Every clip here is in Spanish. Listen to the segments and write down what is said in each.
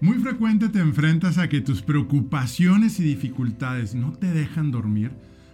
Muy frecuente te enfrentas a que tus preocupaciones y dificultades no te dejan dormir.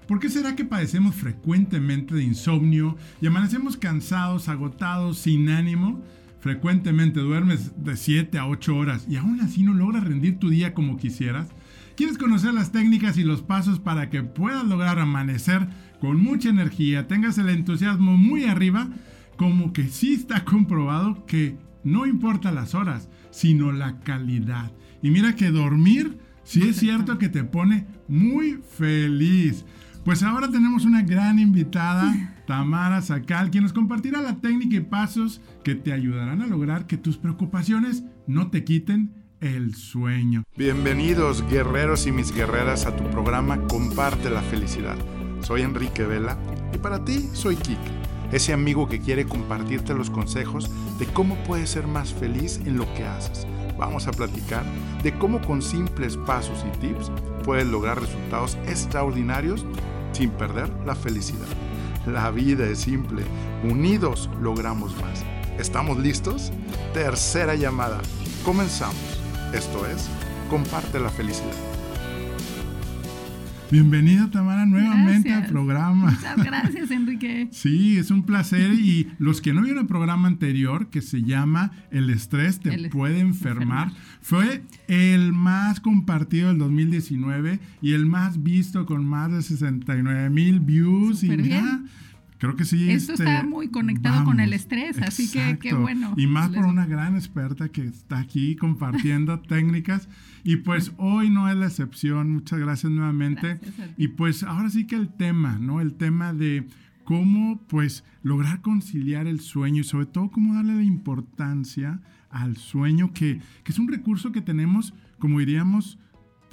¿Por qué será que padecemos frecuentemente de insomnio y amanecemos cansados, agotados, sin ánimo? Frecuentemente duermes de 7 a 8 horas y aún así no logras rendir tu día como quisieras. ¿Quieres conocer las técnicas y los pasos para que puedas lograr amanecer con mucha energía, tengas el entusiasmo muy arriba? Como que sí está comprobado que no importa las horas, sino la calidad. Y mira que dormir sí es cierto que te pone muy feliz. Pues ahora tenemos una gran invitada, Tamara Sacal, quien nos compartirá la técnica y pasos que te ayudarán a lograr que tus preocupaciones no te quiten el sueño. Bienvenidos guerreros y mis guerreras a tu programa Comparte la felicidad. Soy Enrique Vela y para ti soy Kike, ese amigo que quiere compartirte los consejos de cómo puedes ser más feliz en lo que haces. Vamos a platicar de cómo con simples pasos y tips puedes lograr resultados extraordinarios sin perder la felicidad. La vida es simple, unidos logramos más. ¿Estamos listos? Tercera llamada. Comenzamos. Esto es, comparte la felicidad. Bienvenida Tamara nuevamente al programa. Muchas gracias Enrique. Sí, es un placer y los que no vieron el programa anterior que se llama El estrés te puede enfermar, fue el más compartido del 2019 y el más visto con más de 69 mil views y bien. Creo que sí. Esto está este, muy conectado con el estrés, así que qué bueno. Y más por una gran experta que está aquí compartiendo técnicas. Y pues hoy no es la excepción. Muchas gracias nuevamente. y pues ahora sí que el tema, ¿no? El tema de cómo pues lograr conciliar el sueño y sobre todo cómo darle la importancia al sueño, que, que es un recurso que tenemos, como diríamos,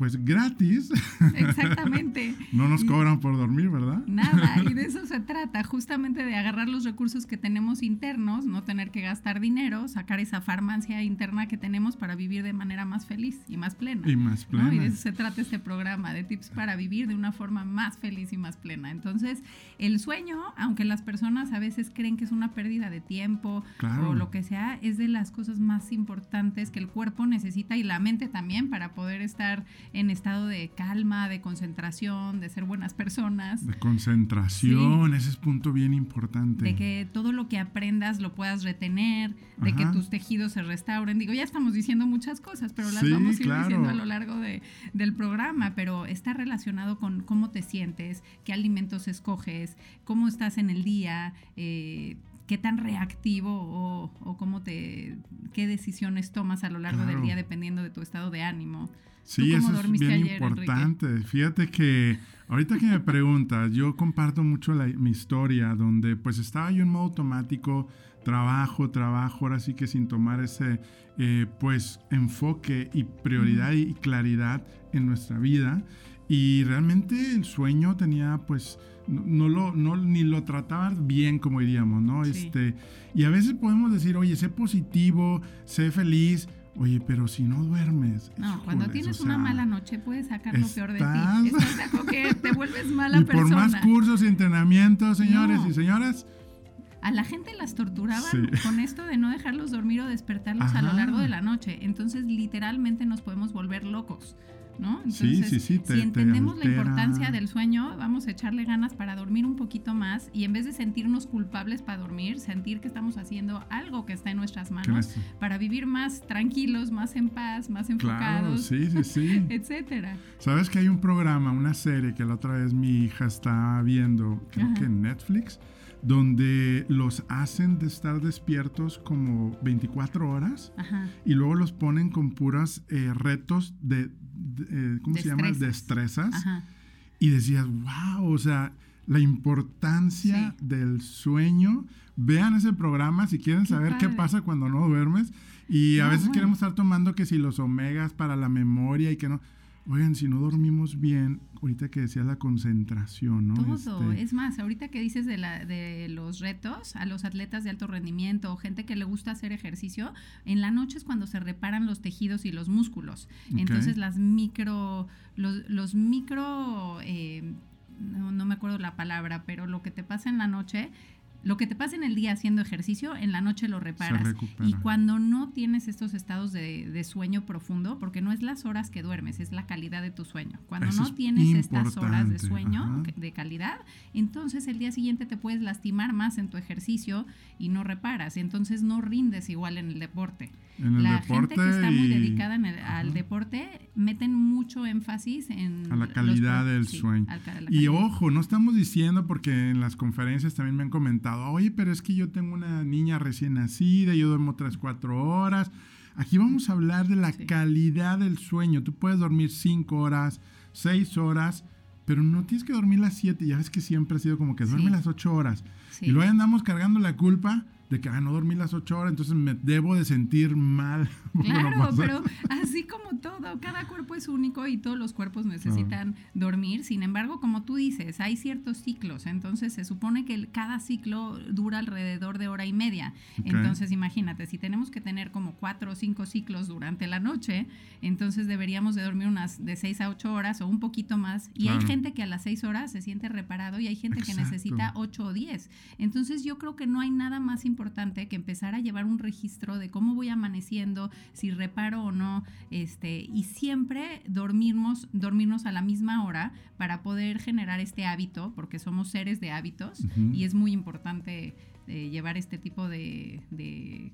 pues gratis. Exactamente. no nos cobran por dormir, ¿verdad? Nada, y de eso se trata, justamente de agarrar los recursos que tenemos internos, no tener que gastar dinero, sacar esa farmacia interna que tenemos para vivir de manera más feliz y más plena. Y más plena. Y de eso se trata este programa, de tips para vivir de una forma más feliz y más plena. Entonces, el sueño, aunque las personas a veces creen que es una pérdida de tiempo o lo que sea, es de las cosas más importantes que el cuerpo necesita y la mente también para poder estar en estado de calma, de concentración, de ser buenas personas. De concentración, ese es punto bien importante. De que todo lo que aprendas lo puedas retener, de que tus tejidos se restauren. Digo, ya estamos diciendo muchas cosas, pero las vamos a ir diciendo a lo largo de, del programa, pero está relacionado con cómo te sientes, qué alimentos escoges, cómo estás en el día, eh, qué tan reactivo o, cómo te, qué decisiones tomas a lo largo del día dependiendo de tu estado de ánimo. Sí, eso es bien importante. Fíjate que ahorita que me preguntas, yo comparto mucho mi historia, donde pues estaba yo en modo automático, trabajo, trabajo, ahora sí que sin tomar ese eh, pues enfoque y prioridad y claridad en nuestra vida. Y realmente el sueño tenía pues no, lo, no, ni lo trataba bien, como diríamos, ¿no? Este, y a veces podemos decir, oye, sé positivo, sé feliz, Oye, pero si no duermes. No, cuando tienes una mala noche puedes sacar lo peor de ti. Estás que te vuelves mala y Por más cursos y entrenamientos, señores y señoras. A la gente las torturaban con esto de no dejarlos dormir o despertarlos a lo largo de la noche. Entonces, literalmente nos podemos volver locos. ¿No? sí, sí, sí. si entendemos la importancia del sueño, vamos a echarle ganas para dormir un poquito más y en vez de sentirnos culpables para dormir, sentir que estamos haciendo algo que está en nuestras manos para vivir más tranquilos, más en paz, más enfocados, sí, sí, sí. etcétera. Sabes que hay un programa, una serie que la otra vez mi hija está viendo, creo que en Netflix donde los hacen de estar despiertos como 24 horas y luego los ponen con puras eh, retos de, eh, ¿cómo se llama? Destrezas. Y decías, wow, o sea, la importancia del sueño. Vean ese programa si quieren saber qué pasa cuando no duermes. Y a veces queremos estar tomando que si los omegas para la memoria y que no Oigan, si no dormimos bien, ahorita que decías la concentración, ¿no? Todo, este, es más, ahorita que dices de, la, de los retos a los atletas de alto rendimiento o gente que le gusta hacer ejercicio, en la noche es cuando se reparan los tejidos y los músculos. Entonces las micro, los, los micro, eh, no, no me acuerdo la palabra, pero lo que te pasa en la noche lo que te pasa en el día haciendo ejercicio, en la noche lo reparas. Y cuando no tienes estos estados de, sueño profundo, porque no es las horas que duermes, es la calidad de tu sueño. Cuando no tienes estas horas de sueño de calidad, entonces el día siguiente te puedes lastimar más en tu ejercicio y no reparas. Entonces no rindes igual en el deporte. la gente que está muy dedicada al deporte meten mucho énfasis en a la calidad del sueño. y ojo, no estamos diciendo porque en las conferencias también me han comentado, oye, pero es que yo tengo una niña recién nacida, yo duermo otras cuatro horas. Aquí vamos a hablar de la calidad del sueño. Tú puedes dormir cinco horas, seis horas, pero no tienes que dormir las siete. Ya ves que siempre ha sido como que duerme las ocho horas. Y luego andamos cargando la culpa de que ah, no dormí las ocho horas, entonces me debo de sentir mal. Claro, pero así como todo, cada cuerpo es único y todos los cuerpos necesitan dormir. Sin embargo, como tú dices, hay ciertos ciclos, entonces se supone que cada ciclo dura alrededor de hora y media. Entonces, imagínate, si tenemos que tener como cuatro o cinco ciclos durante la noche, entonces deberíamos de dormir unas de seis a ocho horas o un poquito más. Y hay gente que a las seis horas se siente reparado y hay gente que necesita ocho o diez. Entonces, yo creo que no hay nada más importante que empezar a llevar un registro de cómo voy amaneciendo, si reparo o no, este, y siempre dormirnos, dormirnos a la misma hora para poder generar este hábito, porque somos seres de hábitos y es muy importante eh, llevar este tipo de,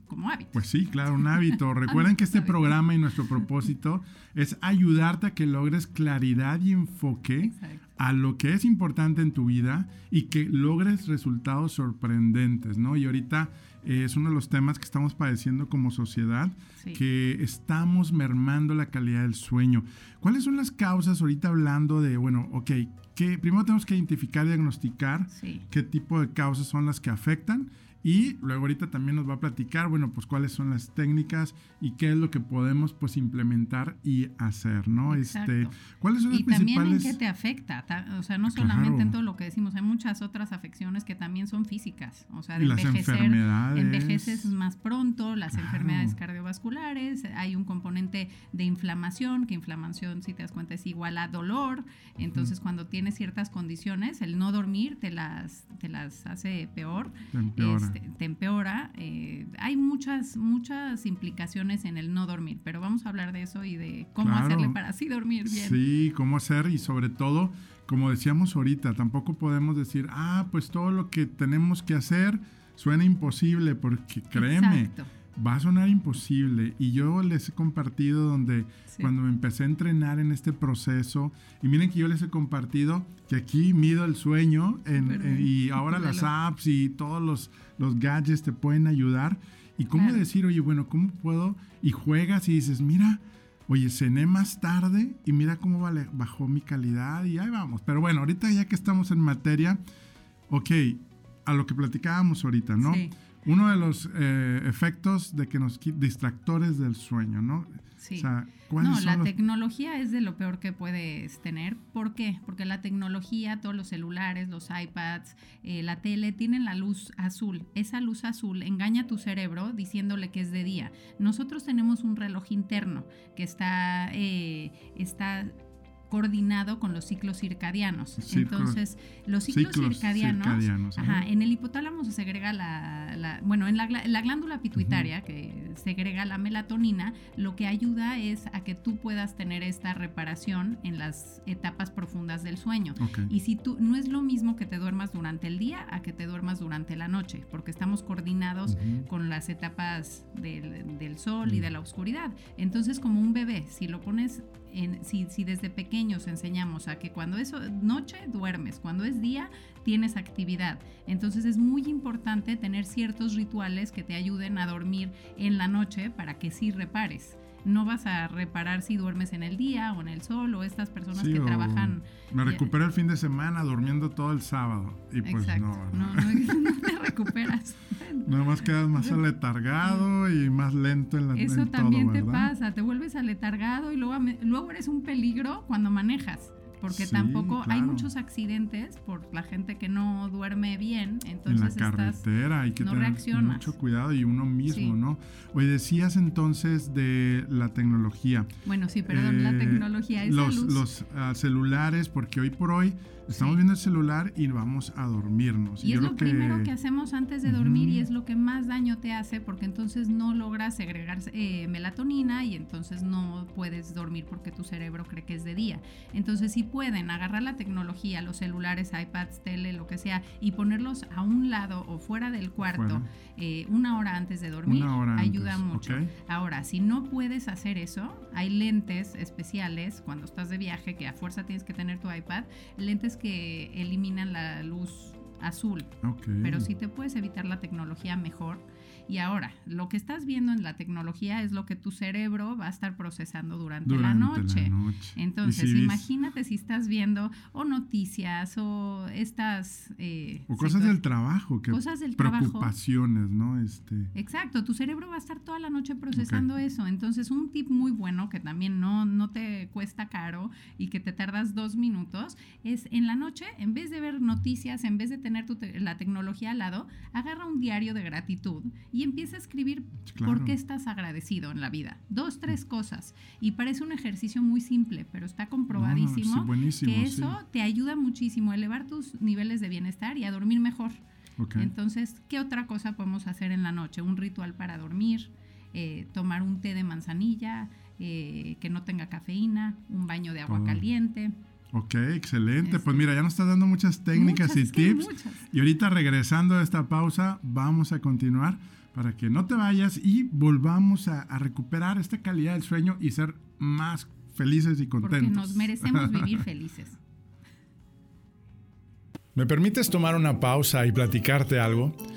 como hábito. Pues sí, claro, un hábito. Recuerden que este programa y nuestro propósito es ayudarte a que logres claridad y enfoque a lo que es importante en tu vida y que logres resultados sorprendentes, ¿no? Y ahorita eh, es uno de los temas que estamos padeciendo como sociedad, que estamos mermando la calidad del sueño. ¿Cuáles son las causas ahorita hablando de, bueno, ok, que primero tenemos que identificar y diagnosticar qué tipo de causas son las que afectan y luego ahorita también nos va a platicar, bueno, pues cuáles son las técnicas y qué es lo que podemos pues implementar y hacer, ¿no? Este, ¿cuáles son las y también en qué te afecta, o sea, no solamente en todo lo que decimos, hay muchas otras afecciones que también son físicas, o sea, de envejecer, envejeces más pronto, las enfermedades cardiovasculares, hay un componente de inflamación, que inflamación, si te das cuenta, es igual a dolor, entonces cuando tienes ciertas condiciones, el no dormir te las, te las hace peor. Este, te, empeora. Eh, hay muchas, muchas implicaciones en el no dormir, pero vamos a hablar de eso y de cómo hacerle para así dormir bien. Sí, cómo hacer y sobre todo, como decíamos ahorita, tampoco podemos decir, ah, pues todo lo que tenemos que hacer suena imposible, porque créeme va a sonar imposible. Y yo les he compartido donde cuando me empecé a entrenar en este proceso, y miren que yo les he compartido que aquí mido el sueño y ahora las apps y todos los, los gadgets te pueden ayudar. Y cómo decir, oye, bueno, ¿cómo puedo? Y juegas y dices, mira, oye, cené más tarde y mira cómo vale, bajó mi calidad y ahí vamos. Pero bueno, ahorita ya que estamos en materia, ok, a lo que platicábamos ahorita, ¿no? Sí uno de los eh, efectos de que nos distractores del sueño, ¿no? Sí. no, la tecnología es de lo peor que puedes tener. ¿Por qué? Porque la tecnología, todos los celulares, los iPads, eh, la tele, tienen la luz azul. Esa luz azul engaña a tu cerebro diciéndole que es de día. Nosotros tenemos un reloj interno que está, eh, está coordinado con los ciclos circadianos. Entonces, los ciclos, circadianos, en el hipotálamo se segrega la, bueno, en la, glándula pituitaria que segrega la melatonina, lo que ayuda es a que tú puedas tener esta reparación en las etapas profundas del sueño. Y si tú no es lo mismo que te duermas durante el día a que te duermas durante la noche, porque estamos coordinados con las etapas del, del sol y de la oscuridad. Entonces, como un bebé, si lo pones si, desde pequeños enseñamos a que cuando es noche duermes, cuando es día tienes actividad. Entonces es muy importante tener ciertos rituales que te ayuden a dormir en la noche para que sí repares no vas a reparar si duermes en el día o en el sol o estas personas que trabajan. Me recupero el fin de semana durmiendo todo el sábado y pues no, no, no, recuperas. Nada más quedas más aletargado y más lento en la Eso también te pasa, te vuelves aletargado y luego, luego eres un peligro cuando manejas porque tampoco hay muchos accidentes por la gente que no duerme bien, entonces en la carretera hay que tener mucho cuidado y uno mismo, ¿no? Hoy decías entonces de la tecnología. Bueno, sí, perdón, la eh, tecnología es los, los ah, celulares, porque hoy por hoy Estamos viendo el celular y vamos a dormirnos. Y, es lo primero que hacemos antes de dormir y es lo que más daño te hace porque entonces no logras segregar eh, melatonina y entonces no puedes dormir porque tu cerebro cree que es de día. Entonces si pueden agarrar la tecnología, los celulares, iPads, tele, lo que sea, y ponerlos a un lado o fuera del cuarto eh, una hora antes de dormir, ayuda mucho. Ahora, si no puedes hacer eso, hay lentes especiales cuando estás de viaje que a fuerza tienes que tener tu iPad, lentes que eliminan la luz azul. Pero si te puedes evitar la tecnología mejor, y ahora, lo que estás viendo en la tecnología es lo que tu cerebro va a estar procesando durante, la, noche. Entonces, imagínate si estás viendo o noticias o estas... Eh, o cosas del trabajo, que cosas del preocupaciones, ¿no? Este... Exacto, tu cerebro va a estar toda la noche procesando eso. Entonces, un tip muy bueno que también no, no te cuesta caro y que te tardas dos minutos es en la noche, en vez de ver noticias, en vez de tener la tecnología al lado, agarra un diario de gratitud y empieza a escribir por qué estás agradecido en la vida. Dos, tres cosas. Y parece un ejercicio muy simple, pero está comprobadísimo que eso te ayuda muchísimo a elevar tus niveles de bienestar y a dormir mejor. Entonces, ¿qué otra cosa podemos hacer en la noche? Un ritual para dormir, eh, tomar un té de manzanilla eh, que no tenga cafeína, un baño de agua caliente. Ok, excelente. Pues mira, ya nos estás dando muchas técnicas y tips. Y ahorita regresando a esta pausa, vamos a continuar para que no te vayas y volvamos a, recuperar esta calidad del sueño y ser más felices y contentos. Porque nos merecemos vivir felices. ¿Me permites tomar una pausa y platicarte algo?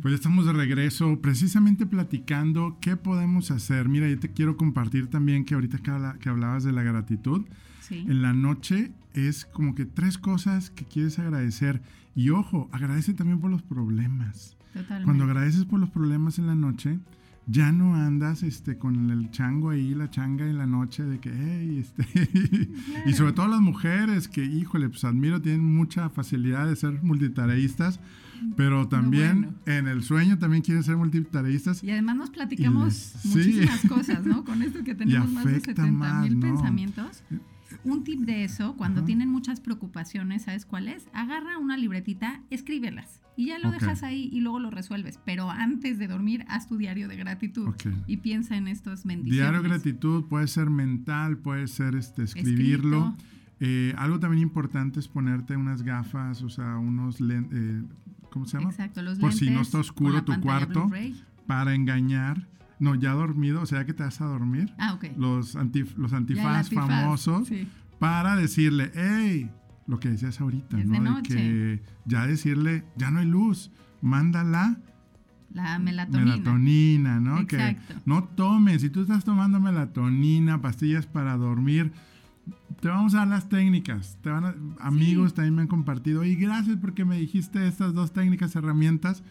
pues estamos de regreso precisamente platicando qué podemos hacer. Mira, yo te quiero compartir también que ahorita que hablabas de la gratitud, en la noche es como que tres cosas que quieres agradecer. Y ojo, agradece también por los problemas. Totalmente. Cuando agradeces por los problemas en la noche, ya no andas este, con el chango ahí, la changa en la noche de que, hey, este. y sobre todo las mujeres que, híjole, pues admiro, tienen mucha facilidad de ser multitareístas, pero también en el sueño también quieren ser multitareístas. Y además nos platicamos muchísimas cosas, ¿no? Con esto que tenemos más de 70 mil pensamientos. Un tip de eso, cuando tienen muchas preocupaciones, ¿sabes cuál es? Agarra una libretita, escríbelas y ya lo dejas ahí y luego lo resuelves. Pero antes de dormir, haz tu diario de gratitud y piensa en estos bendiciones. Diario de gratitud puede ser mental, puede ser este, escribirlo. Eh, algo también importante es ponerte unas gafas, o sea, unos lentes, eh, ¿cómo se llama? Exacto, los Por si no está oscuro tu cuarto, para engañar. No, ya dormido, o sea, que te vas a dormir. Ah, ok. Los, los antifaz, famosos para decirle, hey, lo que decías ahorita, ¿no? De, que ya decirle, ya no hay luz, mándala. La melatonina. Melatonina, ¿no? Exacto. Que no tomes, si tú estás tomando melatonina, pastillas para dormir, te vamos a dar las técnicas. Te van amigos también me han compartido, y gracias porque me dijiste estas dos técnicas, herramientas,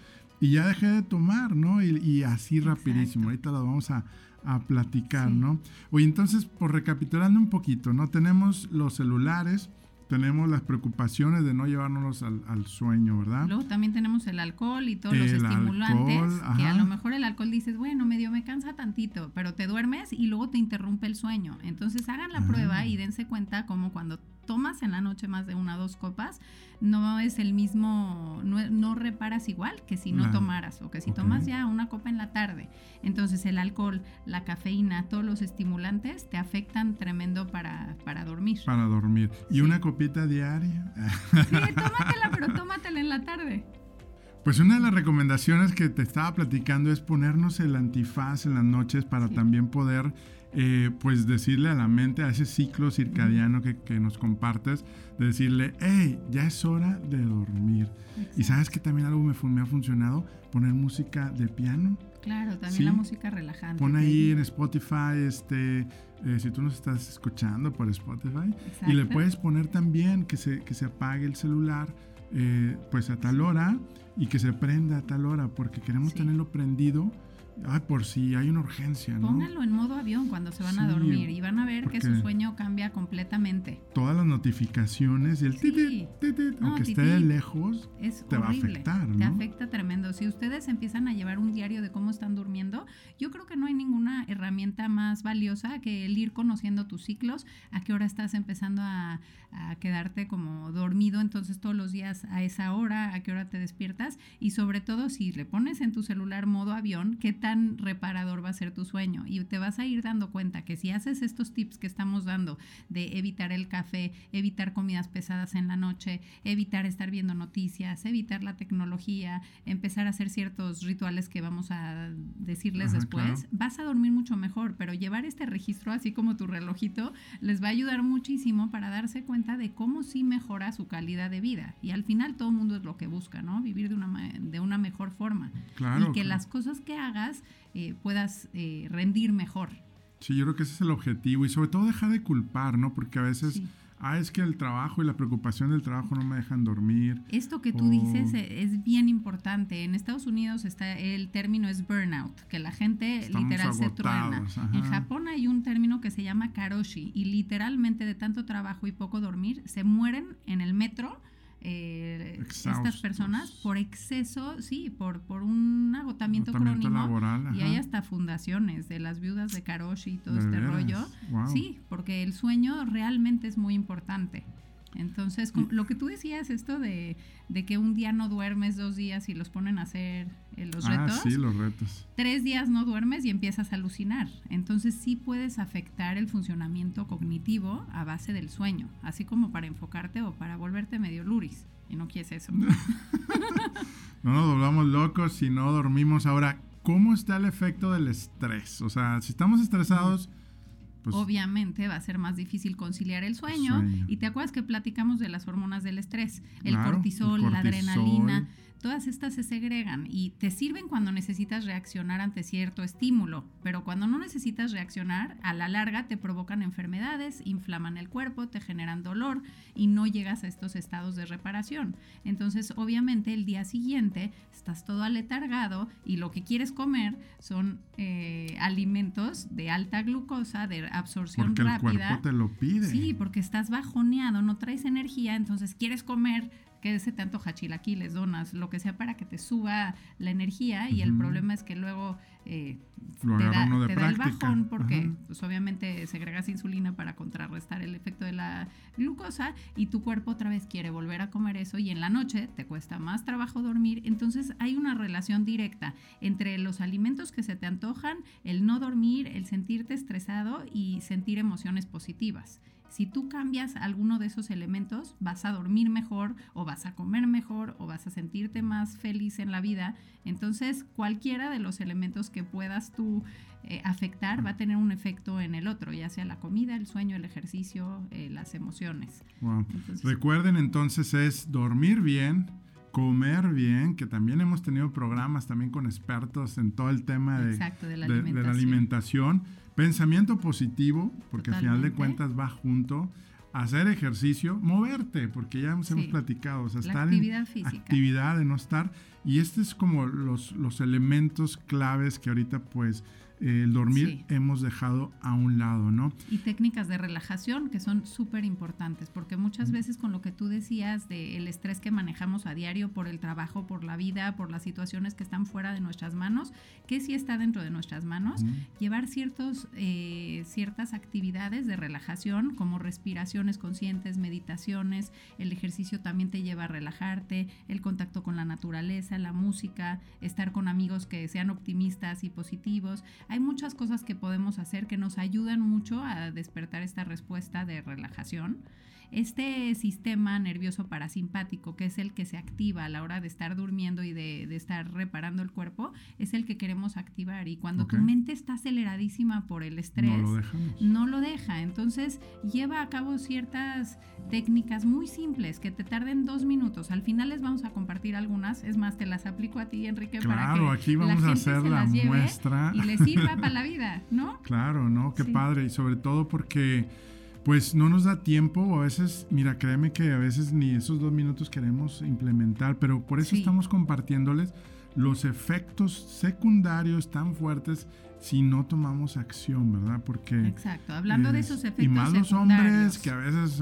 y ya dejé de tomar, ¿no? Y, así rapidísimo. Ahorita lo vamos a, a platicar, ¿no? Oye, entonces, por recapitulando un poquito, ¿no? Tenemos los celulares, tenemos las preocupaciones de no llevárnoslos al, sueño, ¿verdad? Luego también tenemos el alcohol y todos los estimulantes, que a lo mejor el alcohol dices, bueno, medio me cansa tantito, pero te duermes y luego te interrumpe el sueño. Entonces hagan la prueba ah. y dense cuenta como cuando tomas en la noche más de una o dos copas, no es el mismo, no, reparas igual que si no tomaras o que si tomas ya una copa en la tarde. Entonces el alcohol, la cafeína, todos los estimulantes te afectan tremendo para, para dormir. Para dormir. ¿Y una copita diaria? Sí, tómatela, pero tómatela en la tarde. Pues una de las recomendaciones que te estaba platicando es ponernos el antifaz en las noches para también poder eh, pues decirle a la mente, a ese ciclo circadiano que, que, nos compartes, de decirle, hey, ya es hora de dormir. Y sabes que también algo me, me, ha funcionado, poner música de piano. Claro, también la música relajante. Pon ahí en Spotify, este, eh, si tú nos estás escuchando por Spotify, y le puedes poner también que se, que se apague el celular, eh, pues a tal hora y que se prenda a tal hora, porque queremos tenerlo prendido Ay, por si hay una urgencia, ¿no? Pónganlo en modo avión cuando se van a dormir y van a ver que su sueño cambia completamente. Todas las notificaciones y el sí. aunque esté de lejos, te va a afectar, ¿no? Te afecta tremendo. Si ustedes empiezan a llevar un diario de cómo están durmiendo, yo creo que no hay ninguna herramienta más valiosa que el ir conociendo tus ciclos, a qué hora estás empezando a, a quedarte como dormido, entonces todos los días a esa hora, a qué hora te despiertas y sobre todo si le pones en tu celular modo avión, qué tan reparador va a ser tu sueño y te vas a ir dando cuenta que si haces estos tips que estamos dando de evitar el café, evitar comidas pesadas en la noche, evitar estar viendo noticias, evitar la tecnología, empezar a hacer ciertos rituales que vamos a decirles después, vas a dormir mucho mejor, pero llevar este registro así como tu relojito les va a ayudar muchísimo para darse cuenta de cómo sí mejora su calidad de vida. Y al final todo el mundo es lo que busca, ¿no? Vivir de una, de una mejor forma. y que las cosas que hagas eh, puedas eh, rendir mejor. Sí, yo creo que ese es el objetivo. Y sobre todo dejar de culpar, ¿no? Porque a veces ah, es que el trabajo y la preocupación del trabajo no me dejan dormir. Esto que tú dices e, es bien importante. En Estados Unidos está el término es burnout, que la gente literal se truena. En Japón hay un término que se llama karoshi y literalmente de tanto trabajo y poco dormir se mueren en el metro eh, estas personas por exceso, sí, por, por un agotamiento, crónico. y hay hasta fundaciones de las viudas de Karoshi y todo este rollo. Sí, porque el sueño realmente es muy importante. Entonces, lo que tú decías, esto de, que un día no duermes, dos días y los ponen a hacer eh, los ah, retos. Sí, los retos. Tres días no duermes y empiezas a alucinar. Entonces, sí puedes afectar el funcionamiento cognitivo a base del sueño, así como para enfocarte o para volverte medio luris. Y no quieres eso. no nos volvamos locos si no dormimos. Ahora, ¿cómo está el efecto del estrés? O sea, si estamos estresados. Pues, obviamente va a ser más difícil conciliar el sueño. Y te acuerdas que platicamos de las hormonas del estrés, el, cortisol, la adrenalina todas estas se segregan y te sirven cuando necesitas reaccionar ante cierto estímulo, pero cuando no necesitas reaccionar, a la larga te provocan enfermedades, inflaman el cuerpo, te generan dolor y no llegas a estos estados de reparación. Entonces, obviamente, el día siguiente estás todo aletargado y lo que quieres comer son eh, alimentos de alta glucosa, de absorción porque rápida. El cuerpo te lo pide. Sí, porque estás bajoneado, no traes energía, entonces quieres comer que ese tanto hachilaquiles, donas, lo que sea para que te suba la energía y el problema es que luego eh, te, da, el bajón porque pues, obviamente segregas insulina para contrarrestar el efecto de la glucosa y tu cuerpo otra vez quiere volver a comer eso y en la noche te cuesta más trabajo dormir. Entonces hay una relación directa entre los alimentos que se te antojan, el no dormir, el sentirte estresado y sentir emociones positivas. Si tú cambias alguno de esos elementos, vas a dormir mejor o vas a comer mejor o vas a sentirte más feliz en la vida. Entonces, cualquiera de los elementos que puedas tú eh, afectar va a tener un efecto en el otro, ya sea la comida, el sueño, el ejercicio, eh, las emociones. Recuerden entonces es dormir bien, comer bien, que también hemos tenido programas también con expertos en todo el tema de, la, alimentación. Pensamiento positivo, porque al final de cuentas va junto. Hacer ejercicio, moverte, porque ya hemos, hemos platicado, o sea, estar actividad física. actividad de no estar Y este es como los, los elementos claves que ahorita pues el dormir hemos dejado a un lado, ¿no? Y técnicas de relajación que son súper importantes, porque muchas veces con lo que tú decías del estrés que manejamos a diario por el trabajo, por la vida, por las situaciones que están fuera de nuestras manos, que sí está dentro de nuestras manos, llevar ciertos, eh, ciertas actividades de relajación como respiraciones conscientes, meditaciones, el ejercicio también te lleva a relajarte, el contacto con la naturaleza, la música, estar con amigos que sean optimistas y positivos hay muchas cosas que podemos hacer que nos ayudan mucho a despertar esta respuesta de relajación. Este sistema nervioso parasimpático, que es el que se activa a la hora de estar durmiendo y de, estar reparando el cuerpo, es el que queremos activar. Y cuando tu mente está aceleradísima por el estrés, no lo, deja. Entonces lleva a cabo ciertas técnicas muy simples que te tarden dos minutos. Al final les vamos a compartir algunas. Es más, te las aplico a ti, Enrique, para que aquí vamos a hacer la muestra. Y les sirva para la vida, ¿no? Claro, ¿no? Qué padre. Y sobre todo porque pues no nos da tiempo o a veces, mira, créeme que a veces ni esos dos minutos queremos implementar, pero por eso estamos compartiéndoles los efectos secundarios tan fuertes si no tomamos acción, ¿verdad? Porque... Exacto, hablando de esos efectos Y más los hombres que a veces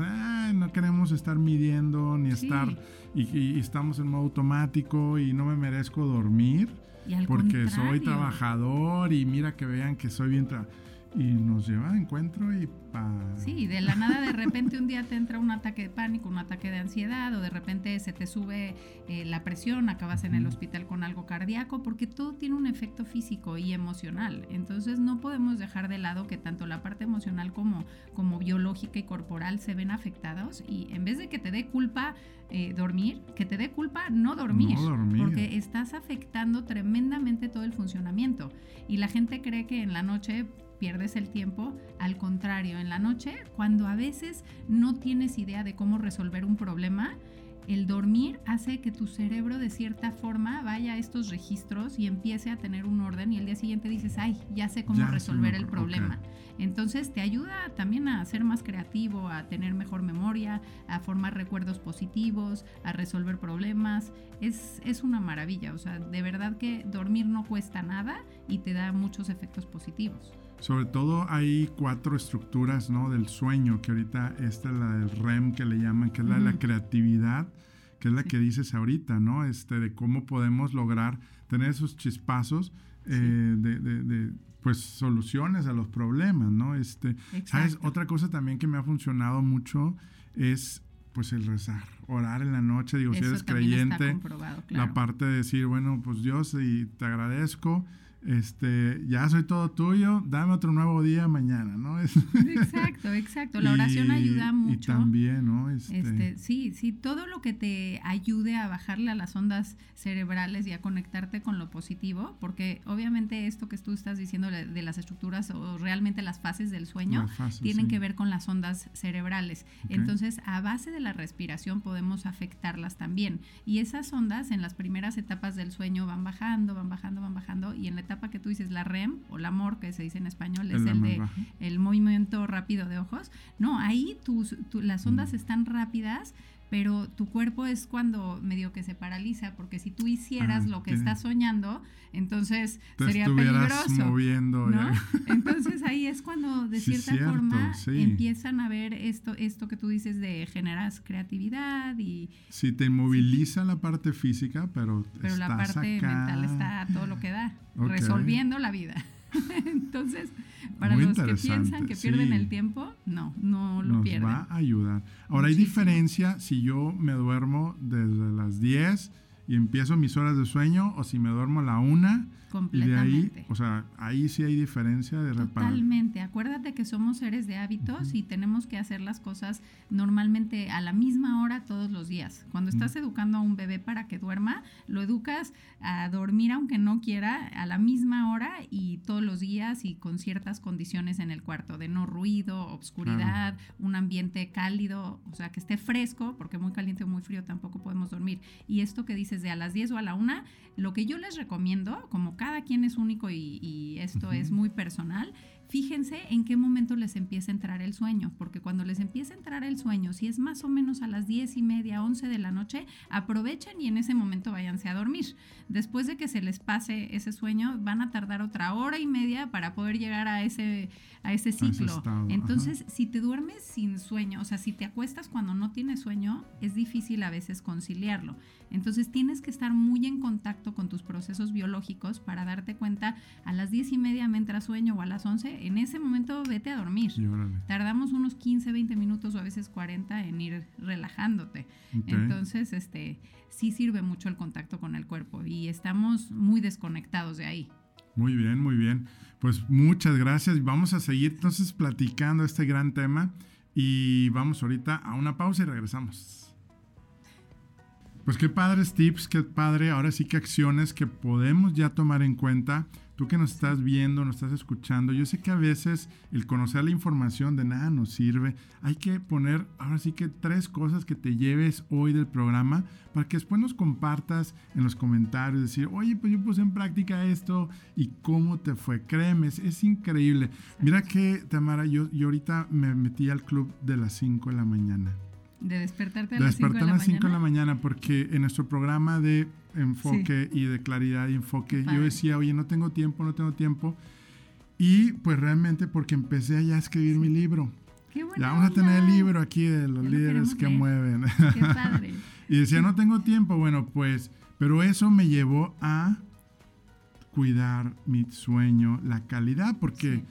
no queremos estar midiendo ni estar y, estamos en modo automático y no me merezco dormir porque soy trabajador y mira que vean que soy bien... trabajador y nos lleva a encuentro y pa... Sí, de la nada de repente un día te entra un ataque de pánico, un ataque de ansiedad o de repente se te sube eh, la presión, acabas en el hospital con algo cardíaco, porque todo tiene un efecto físico y emocional. Entonces no podemos dejar de lado que tanto la parte emocional como, como biológica y corporal se ven afectados y en vez de que te dé culpa eh, dormir, que te dé culpa no dormir, no dormir, porque estás afectando tremendamente todo el funcionamiento. Y la gente cree que en la noche pierdes el tiempo. Al contrario, en la noche, cuando a veces no tienes idea de cómo resolver un problema, el dormir hace que tu cerebro de cierta forma vaya a estos registros y empiece a tener un orden y el día siguiente dices, ay, ya sé cómo resolver el problema. Entonces te ayuda también a ser más creativo, a tener mejor memoria, a formar recuerdos positivos, a resolver problemas. Es, es una maravilla, o sea, de verdad que dormir no cuesta nada y te da muchos efectos positivos. Sobre todo hay cuatro estructuras ¿no? del sueño, que ahorita esta es la del REM que le llaman, que es la de la creatividad, que es la que dices ahorita, ¿no? Este, de cómo podemos lograr tener esos chispazos eh, de, de, pues soluciones a los problemas, ¿no? Este, ¿sabes? Otra cosa también que me ha funcionado mucho es pues el rezar, orar en la noche, digo, si eres creyente, la parte de decir, bueno, pues Dios, y te agradezco, este, ya soy todo tuyo, dame otro nuevo día mañana, ¿no? exacto, exacto. La oración ayuda mucho. Y también, ¿no? Este, este... sí, sí, todo lo que te ayude a bajarle a las ondas cerebrales y a conectarte con lo positivo, porque obviamente esto que tú estás diciendo de las estructuras o realmente las fases del sueño tienen que ver con las ondas cerebrales. Entonces, a base de la respiración podemos afectarlas también. Y esas ondas en las primeras etapas del sueño van bajando, van bajando, van bajando y en la etapa que tú dices, la REM o la MOR, que se dice en español, es el, de el movimiento rápido de ojos. No, ahí tus, las ondas mm. están rápidas, pero tu cuerpo es cuando medio que se paraliza, porque si tú hicieras ah, lo que estás soñando, entonces sería peligroso. Moviendo, Entonces ahí es cuando de cierta forma empiezan a ver esto, esto que tú dices de generas creatividad y... Sí, te inmoviliza la parte física, pero... Pero la parte mental está a todo lo que da, resolviendo la vida. Entonces, para los que piensan que pierden el tiempo, no, no lo pierden. Nos va a ayudar. Ahora, hay diferencia si yo me duermo desde las 10 y empiezo mis horas de sueño o si me duermo a la una Completamente. ahí, o sea, ahí sí hay diferencia de reparar. Totalmente. Acuérdate que somos seres de hábitos y tenemos que hacer las cosas normalmente a la misma hora todos los días. Cuando estás educando a un bebé para que duerma, lo educas a dormir aunque no quiera a la misma hora y todos los días y con ciertas condiciones en el cuarto, de no ruido, obscuridad, un ambiente cálido, o sea, que esté fresco, porque muy caliente o muy frío tampoco podemos dormir. Y esto que dices de a las 10 o a la 1, lo que yo les recomiendo como cada quien es único y, esto es muy personal, fíjense en qué momento les empieza a entrar el sueño, porque cuando les empieza a entrar el sueño, si es más o menos a las diez y media, 11 de la noche, aprovechen y en ese momento váyanse a dormir. Después de que se les pase ese sueño, van a tardar otra hora y media para poder llegar a ese, a ese ciclo. Entonces, si te duermes sin sueño, o sea, si te acuestas cuando no tienes sueño, es difícil a veces conciliarlo. Entonces tienes que estar muy en contacto con tus procesos biológicos para darte cuenta a las diez y media me entra sueño o a las 11, en ese momento vete a dormir. Tardamos unos 15, 20 minutos o a veces 40 en ir relajándote. Entonces, este, sí sirve mucho el contacto con el cuerpo y estamos muy desconectados de ahí. Muy bien, muy bien. Pues muchas gracias. Vamos a seguir entonces platicando este gran tema y vamos ahorita a una pausa y regresamos. Pues qué padres tips, qué padre, ahora sí que acciones que podemos ya tomar en cuenta. Tú que nos estás viendo, nos estás escuchando, yo sé que a veces el conocer la información de nada nos sirve. Hay que poner ahora sí que tres cosas que te lleves hoy del programa para que después nos compartas en los comentarios, decir, oye, pues yo puse en práctica esto y cómo te fue. Créeme, es, increíble. Mira que, Tamara, yo, yo ahorita me metí al club de las 5 de la mañana. De despertarte a las 5 de, las 5 de la mañana, porque en nuestro programa de enfoque y de claridad y enfoque, yo decía, oye, no tengo tiempo, no tengo tiempo. Y pues realmente porque empecé a ya escribir mi libro. Qué ya vamos a tener el libro aquí de los líderes que mueven. Qué padre. y decía, no tengo tiempo. Bueno, pues, pero eso me llevó a cuidar mi sueño, la calidad, porque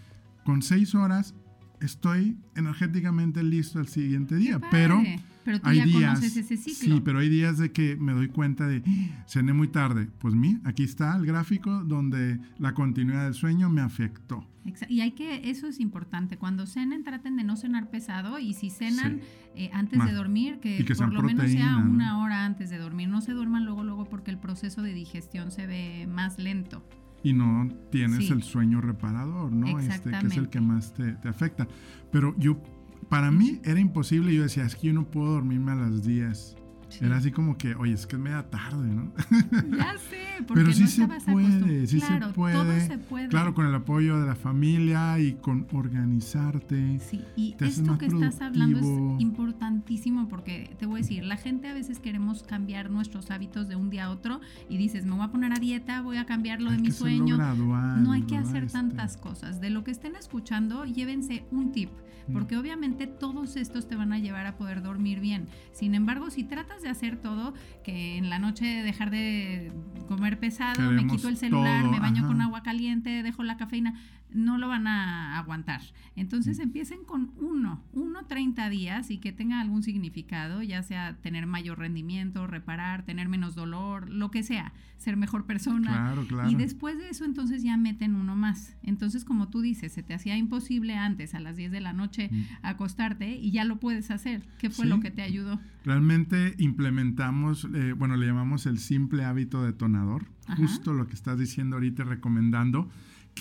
con seis horas estoy energéticamente listo al siguiente día, pero, pero tú hay ya días, ese ciclo. Sí, pero hay días de que me doy cuenta de cené muy tarde. Pues mi, aquí está el gráfico donde la continuidad del sueño me afectó. Y hay que, eso es importante, cuando cenen traten de no cenar pesado y si cenan eh, antes de dormir, que, por lo menos sea una hora antes de dormir, no se duerman luego, luego porque el proceso de digestión se ve más lento y no tienes el sueño reparador, ¿no? Este, que es el que más te, te, afecta. Pero yo, para mí era imposible, yo decía, es que yo no puedo dormirme a las 10. Era así como que, oye, es que es media tarde, ¿no? Ya sé, porque Pero sí se puede, sí se puede. Todo se puede. Claro, con el apoyo de la familia y con organizarte. Sí, y esto que estás hablando es importantísimo porque te voy a decir, la gente a veces queremos cambiar nuestros hábitos de un día a otro y dices, me voy a poner a dieta, voy a cambiar lo de mi sueño. no hay que hacer este. tantas cosas. De lo que estén escuchando, llévense un tip porque obviamente todos estos te van a llevar a poder dormir bien. Sin embargo, si tratas de hacer todo, que en la noche dejar de comer pesado, me quito el celular, me baño con agua caliente, dejo la cafeína, no lo van a aguantar. Entonces mm. empiecen con uno, uno 30 días y que tenga algún significado, ya sea tener mayor rendimiento, reparar, tener menos dolor, lo que sea, ser mejor persona. Claro, claro. Y después de eso entonces ya meten uno más. Entonces como tú dices, se te hacía imposible antes a las 10 de la noche mm. acostarte y ya lo puedes hacer. ¿Qué fue lo que te ayudó? Realmente implementamos, eh, bueno, le llamamos el simple hábito detonador, justo lo que estás diciendo ahorita recomendando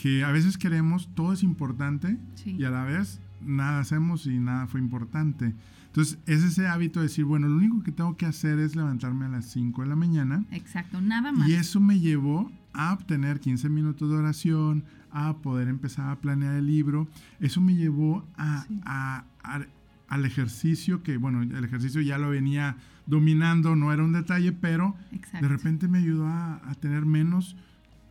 que a veces queremos, todo es importante y a la vez nada hacemos y nada fue importante. Entonces, es ese hábito de decir, bueno, lo único que tengo que hacer es levantarme a las 5 de la mañana. Exacto, nada más. Y eso me llevó a obtener 15 minutos de oración, a poder empezar a planear el libro. Eso me llevó a, al ejercicio, que bueno, el ejercicio ya lo venía dominando, no era un detalle, pero de repente me ayudó a, a tener menos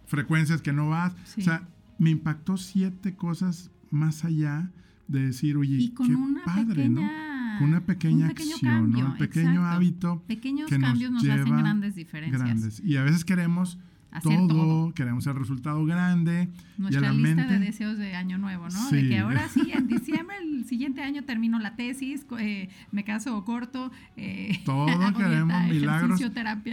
frecuencias que no vas. O sea, me impactó siete cosas más allá de decir, oye, qué padre, ¿no? Con una pequeña acción, ¿no? Un pequeño hábito. Pequeños cambios nos, hacen grandes diferencias. Grandes. Y a veces queremos todo, queremos el resultado grande. Nuestra lista de deseos de año nuevo, ¿no? De que ahora sí, en diciembre, el siguiente año termino la tesis, eh, me caso corto. Eh, todo queremos milagros.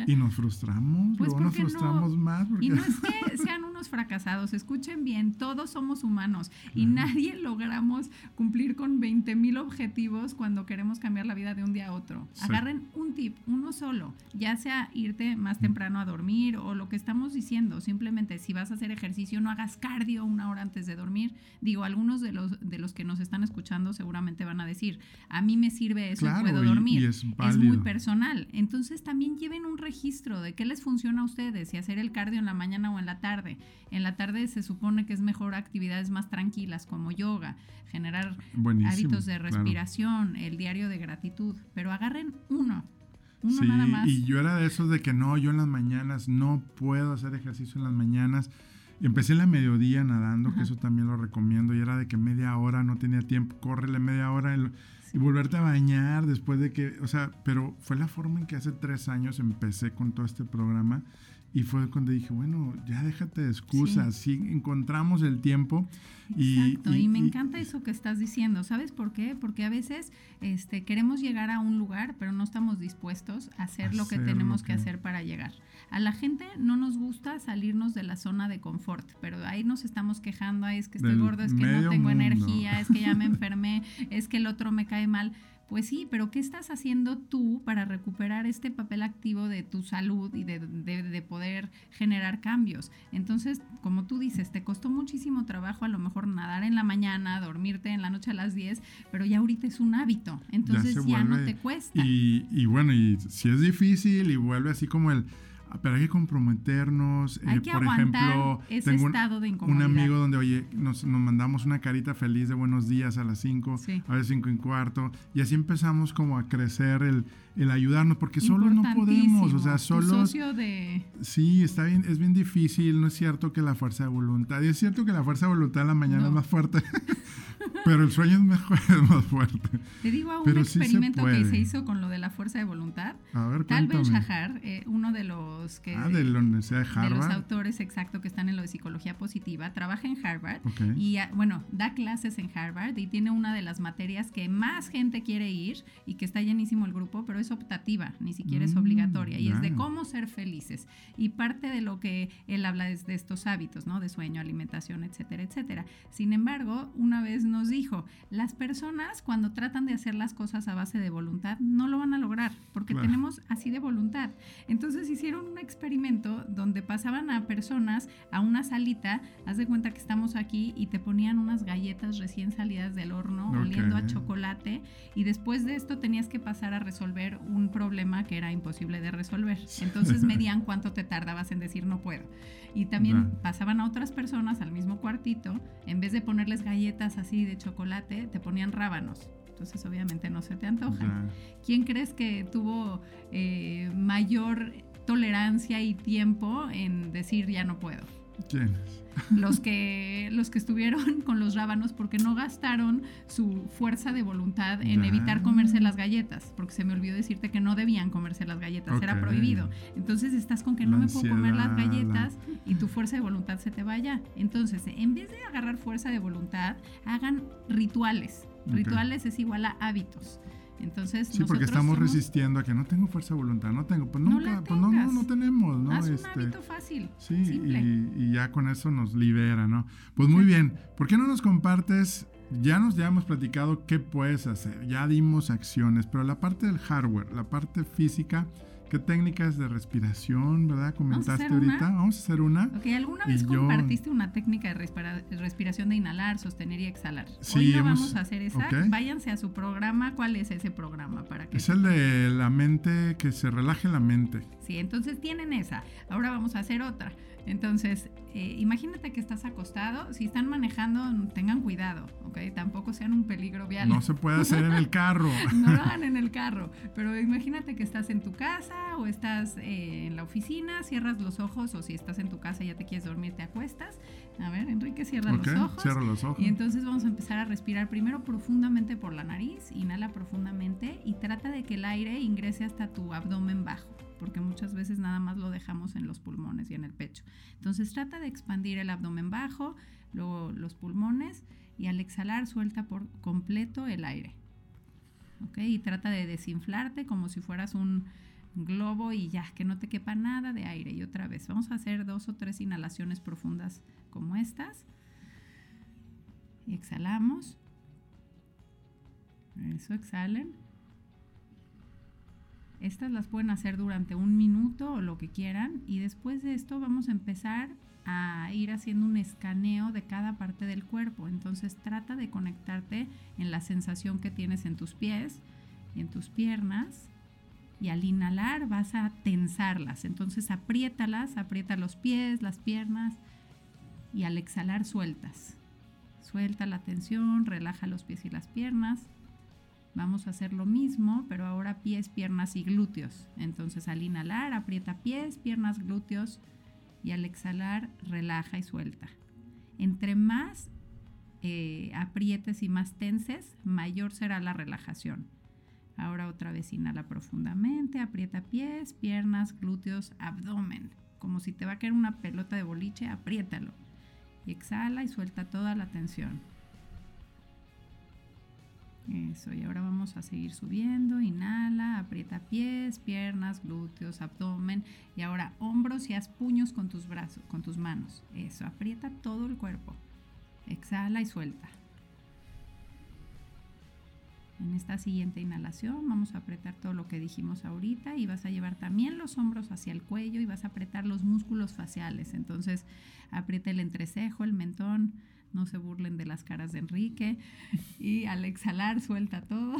Y nos frustramos, pues luego nos frustramos más. Y no es que sean unos fracasados, escuchen bien, todos somos humanos y nadie logramos cumplir con 20 mil objetivos cuando queremos cambiar la vida de un día a otro. Agarren un tip, uno solo, ya sea irte más temprano a dormir o lo que estamos estamos diciendo, simplemente si vas a hacer ejercicio, no hagas cardio una hora antes de dormir. Digo, algunos de los, de los que nos están escuchando seguramente van a decir, a mí me sirve eso y puedo dormir. es, muy personal. Entonces también lleven un registro de qué les funciona a ustedes, si hacer el cardio en la mañana o en la tarde. En la tarde se supone que es mejor actividades más tranquilas como yoga, generar hábitos de respiración, el diario de gratitud, pero agarren uno sí, Y yo era de esos de que no, yo en las mañanas no puedo hacer ejercicio en las mañanas. Empecé en la mediodía nadando, que eso también lo recomiendo, y era de que media hora no tenía tiempo, córrele media hora y volverte a bañar después de que, o sea, pero fue la forma en que hace tres años empecé con todo este programa y fue cuando dije, bueno, ya déjate de excusas, sí, encontramos el tiempo. Exacto, y, me encanta eso que estás diciendo. ¿Sabes por qué? Porque a veces este, queremos llegar a un lugar, pero no estamos dispuestos a hacer, lo que tenemos que... hacer para llegar. A la gente no nos gusta salirnos de la zona de confort, pero ahí nos estamos quejando, es que estoy gordo, es que no tengo energía, es que ya me enfermé, es que el otro me cae mal. Pues sí, pero ¿qué estás haciendo tú para recuperar este papel activo de tu salud y de, poder generar cambios? Entonces, como tú dices, te costó muchísimo trabajo a lo mejor nadar en la mañana, dormirte en la noche a las 10, pero ya ahorita es un hábito, entonces ya, no te cuesta. Y, y bueno, y si es difícil y vuelve así como el pero hay que comprometernos. Hay eh, que por ejemplo, ese tengo estado de un amigo donde, oye, nos, nos, mandamos una carita feliz de buenos días a las 5, a las 5 y cuarto, y así empezamos como a crecer el, el ayudarnos, porque solos no podemos, o sea, socio de... Sí, está bien, es bien difícil, no es cierto que la fuerza de voluntad, y es cierto que la fuerza de voluntad en la mañana es más fuerte, pero el sueño es, mejor, es más fuerte. Te digo a un experimento que se hizo con lo de la fuerza de voluntad. A ver, Tal Ben Shahar, eh, uno de los que... Ah, de la Universidad de Harvard. De los autores, exacto, que están en lo de psicología positiva, trabaja en Harvard y, ah, bueno, da clases en Harvard y tiene una de las materias que más gente quiere ir y que está llenísimo el grupo, pero es optativa, ni siquiera es mm, obligatoria, y es de cómo ser felices. Y parte de lo que él habla es de estos hábitos, ¿no? De sueño, alimentación, etcétera, etcétera. Sin embargo, una vez nos dijo, las personas cuando tratan de hacer las cosas a base de voluntad no lo van a lograr, porque tenemos así de voluntad. Entonces hicieron un experimento donde pasaban a personas a una salita, haz de cuenta que estamos aquí y te ponían unas galletas recién salidas del horno, oliendo a chocolate, y después de esto tenías que pasar a resolver un problema que era imposible de resolver. Entonces medían cuánto te tardabas en decir no puedo. Y también pasaban a otras personas al mismo cuartito, en vez de ponerles galletas así de chocolate, te ponían rábanos. Entonces obviamente no se te antojan. ¿Quién crees que tuvo eh, mayor tolerancia y tiempo en decir ya no puedo? Los que, los que estuvieron con los rábanos porque no gastaron su fuerza de voluntad en evitar comerse las galletas, porque se me olvidó decirte que no debían comerse las galletas, era prohibido. Entonces estás con que no me puedo comer las galletas y tu fuerza de voluntad se te vaya. Entonces, en vez de agarrar fuerza de voluntad, hagan rituales. Rituales es igual a hábitos. Entonces, sí, porque estamos resistiendo a que no tengo fuerza de voluntad, no tengo, pues nunca, pues no, no, no tenemos, ¿no? Haz un este, hábito fácil. Sí, y, ya con eso nos libera, ¿no? Pues muy bien, ¿por qué no nos compartes? Ya nos ya hemos platicado qué puedes hacer, ya dimos acciones, pero la parte del hardware, la parte física, ¿Qué técnicas de respiración, verdad? Comentaste ahorita. Vamos a hacer una. Ok, ¿alguna vez compartiste una técnica de respiración de inhalar, sostener y exhalar? Sí, Hoy no vamos a hacer esa. Váyanse a su programa. ¿Cuál es ese programa? para que Es el de la mente, que se relaje la mente. Sí, entonces tienen esa. Ahora vamos a hacer otra. Entonces, eh, imagínate que estás acostado. Si están manejando, tengan cuidado, ¿ok? Tampoco sean un peligro vial. No se puede hacer en el carro. no lo hagan en el carro. Pero imagínate que estás en tu casa o estás eh, en la oficina, cierras los ojos, o si estás en tu casa y ya te quieres dormir, te acuestas. A ver, Enrique, cierra los ojos. Cierra los ojos. Y entonces vamos a empezar a respirar primero profundamente por la nariz. Inhala profundamente y trata de que el aire ingrese hasta tu abdomen bajo porque muchas veces nada más lo dejamos en los pulmones y en el pecho. Entonces trata de expandir el abdomen bajo, luego los pulmones y al exhalar suelta por completo el aire. ¿Ok? Y trata de desinflarte como si fueras un globo y ya, que no te quepa nada de aire. Y otra vez, vamos a hacer dos o tres inhalaciones profundas como estas. Y exhalamos. Eso, exhalen. Estas las pueden hacer durante un minuto o lo que quieran y después de esto vamos a empezar a ir haciendo un escaneo de cada parte del cuerpo. Entonces trata de conectarte en la sensación que tienes en tus pies y en tus piernas. Y al inhalar vas a tensarlas. Entonces apriétalas, aprieta los pies, las piernas. Y al exhalar sueltas. Suelta la tensión, relaja los pies y las piernas. Vamos a hacer lo mismo, pero ahora pies, piernas y glúteos. Entonces al inhalar aprieta pies, piernas, glúteos y al exhalar relaja y suelta. Entre más eh, aprietes y más tenses, mayor será la relajación. Ahora otra vez inhala profundamente, aprieta pies, piernas, glúteos, abdomen. Como si te va a caer una pelota de boliche, apriétalo. Y exhala y suelta toda la tensión. Eso, y ahora vamos a seguir subiendo. Inhala, aprieta pies, piernas, glúteos, abdomen. Y ahora hombros y haz puños con tus brazos, con tus manos. Eso, aprieta todo el cuerpo. Exhala y suelta. En esta siguiente inhalación vamos a apretar todo lo que dijimos ahorita y vas a llevar también los hombros hacia el cuello y vas a apretar los músculos faciales. Entonces aprieta el entrecejo, el mentón, no se burlen de las caras de Enrique. Y al exhalar, suelta todo.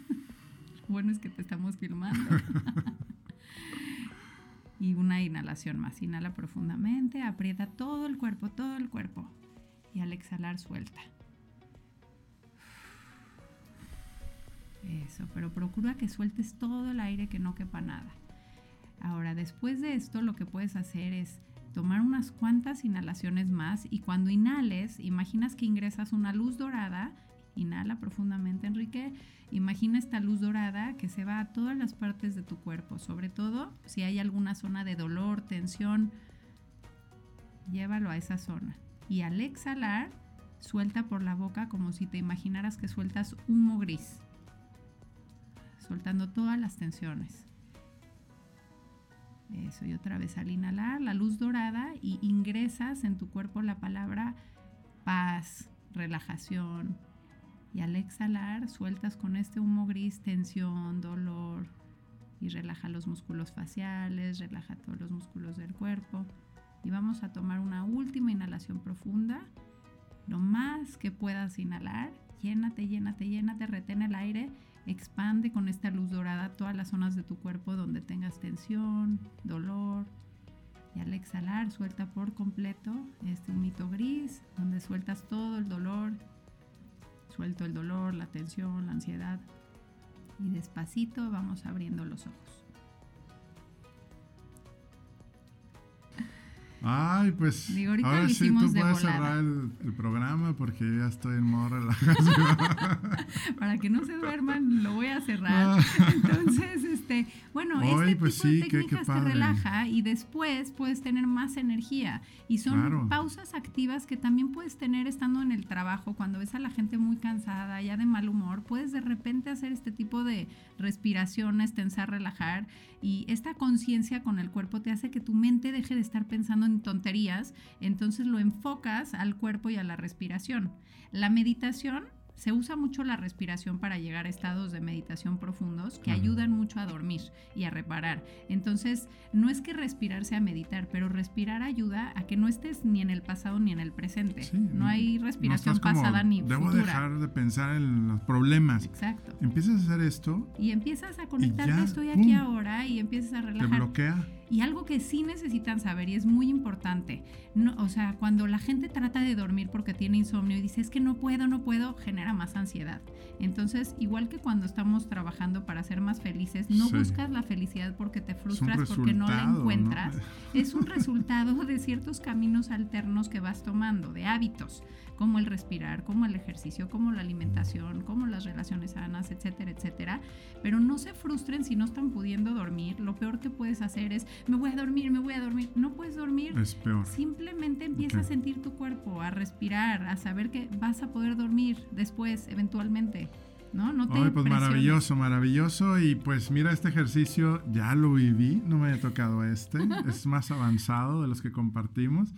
bueno es que te estamos filmando. y una inhalación más. Inhala profundamente, aprieta todo el cuerpo, todo el cuerpo. Y al exhalar, suelta. Eso, pero procura que sueltes todo el aire, que no quepa nada. Ahora, después de esto, lo que puedes hacer es tomar unas cuantas inhalaciones más y cuando inhales, imaginas que ingresas una luz dorada, inhala profundamente Enrique, imagina esta luz dorada que se va a todas las partes de tu cuerpo, sobre todo si hay alguna zona de dolor, tensión, llévalo a esa zona. Y al exhalar, suelta por la boca como si te imaginaras que sueltas humo gris, soltando todas las tensiones. Eso, y otra vez al inhalar la luz dorada y ingresas en tu cuerpo la palabra paz, relajación. Y al exhalar sueltas con este humo gris tensión, dolor y relaja los músculos faciales, relaja todos los músculos del cuerpo. Y vamos a tomar una última inhalación profunda. Lo más que puedas inhalar, llénate, llénate, llénate, retén el aire Expande con esta luz dorada todas las zonas de tu cuerpo donde tengas tensión, dolor. Y al exhalar, suelta por completo este humito gris, donde sueltas todo el dolor. Suelto el dolor, la tensión, la ansiedad. Y despacito vamos abriendo los ojos. Ay, pues ahora sí tú puedes cerrar el, programa porque ya estoy en modo relajación. Para que no se duerman, lo voy a cerrar. Ah. Entonces, este, bueno, este pues tipo de técnicas te relaja y después puedes tener más energía. Y son pausas activas que también puedes tener estando en el trabajo, cuando ves a la gente muy cansada, ya de mal humor, puedes de repente hacer este tipo de respiraciones, tensar, relajar. Y esta conciencia con el cuerpo te hace que tu mente deje de estar pensando en tonterías, entonces lo enfocas al cuerpo y a la respiración. La meditación se usa mucho la respiración para llegar a estados de meditación profundos que ayudan mucho a dormir y a reparar. Entonces, no es que respirar sea meditar, pero respirar ayuda a que no estés ni en el pasado ni en el presente. no hay respiración pasada ni debo dejar de pensar en los problemas. Exacto. Empiezas a hacer esto y empiezas a conectarte, estoy aquí ahora y empiezas a relajar. Te bloquea. Y algo que sí necesitan saber y es muy importante, no, o sea, cuando la gente trata de dormir porque tiene insomnio y dice es que no puedo, no puedo, genera más ansiedad. Entonces, igual que cuando estamos trabajando para ser más felices, no buscas la felicidad porque te frustras porque no la encuentras. Es un resultado de ciertos caminos alternos que vas tomando, de hábitos como el respirar, como el ejercicio, como la alimentación, como las relaciones sanas, etcétera, etcétera. Pero no se frustren si no están pudiendo dormir. Lo peor que puedes hacer es, me voy a dormir, me voy a dormir. No puedes dormir. Es peor. Simplemente empieza a sentir tu cuerpo, a respirar, a saber que vas a poder dormir después, eventualmente. ¿no? No te pues maravilloso, maravilloso. Y pues mira, este ejercicio ya lo viví, no me ha tocado este, es más avanzado de los que compartimos.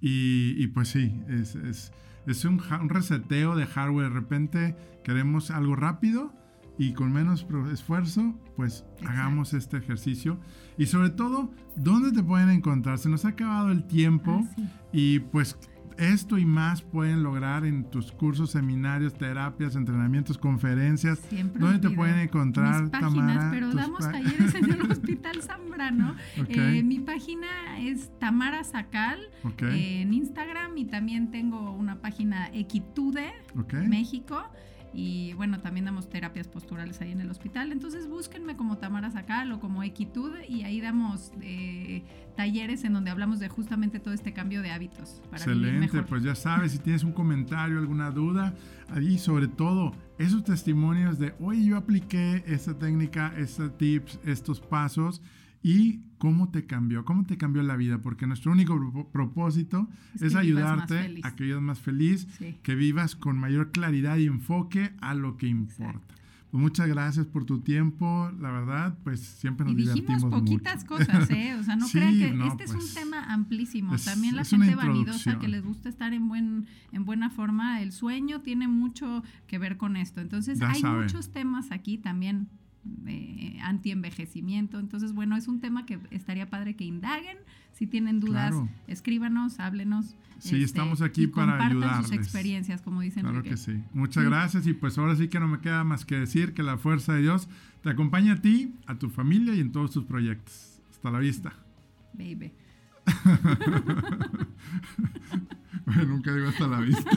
Y, y pues sí, es, es, es un, un, reseteo de hardware. De repente queremos algo rápido y con menos esfuerzo, pues hagamos este ejercicio. Y sobre todo, ¿dónde te pueden encontrar? Se nos ha acabado el tiempo ah, y pues esto y más pueden lograr en tus cursos, seminarios, terapias, entrenamientos, conferencias. Siempre ¿Dónde te pueden encontrar, mis páginas, Pero damos talleres en el Hospital Zambrano. Eh, mi página es Tamara Sacal eh, en Instagram y también tengo una página Equitude México. Y bueno, también damos terapias posturales ahí en el hospital. Entonces búsquenme como Tamara Sacal o como Equitud y ahí damos eh, talleres en donde hablamos de justamente todo este cambio de hábitos. Para Excelente, pues ya sabes, si tienes un comentario, alguna duda, ahí sobre todo esos testimonios de, oye, yo apliqué esta técnica, estos tips, estos pasos y cómo te cambió, cómo te cambió la vida, porque nuestro único propósito es, ayudarte a que vivas más feliz, que vivas con mayor claridad y enfoque a lo que importa. Pues muchas gracias por tu tiempo, la verdad, pues siempre nos y dijimos poquitas cosas, ¿eh? O sea, no crean que este es un pues, tema amplísimo. También la gente vanidosa que les gusta estar en buen en buena forma, el sueño tiene mucho que ver con esto. Entonces, hay muchos temas aquí también eh, anti-envejecimiento. Entonces, bueno, es un tema que estaría padre que indaguen. Si tienen dudas, escríbanos, háblenos. Sí, este, estamos aquí para ayudarles. sus experiencias, como dicen. Claro que sí. Muchas gracias y pues ahora sí que no me queda más que decir que la fuerza de Dios te acompaña a ti, a tu familia y en todos tus proyectos. Hasta la vista. Baby. nunca digo hasta la vista.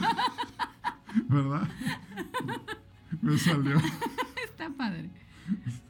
¿Verdad? Me salió.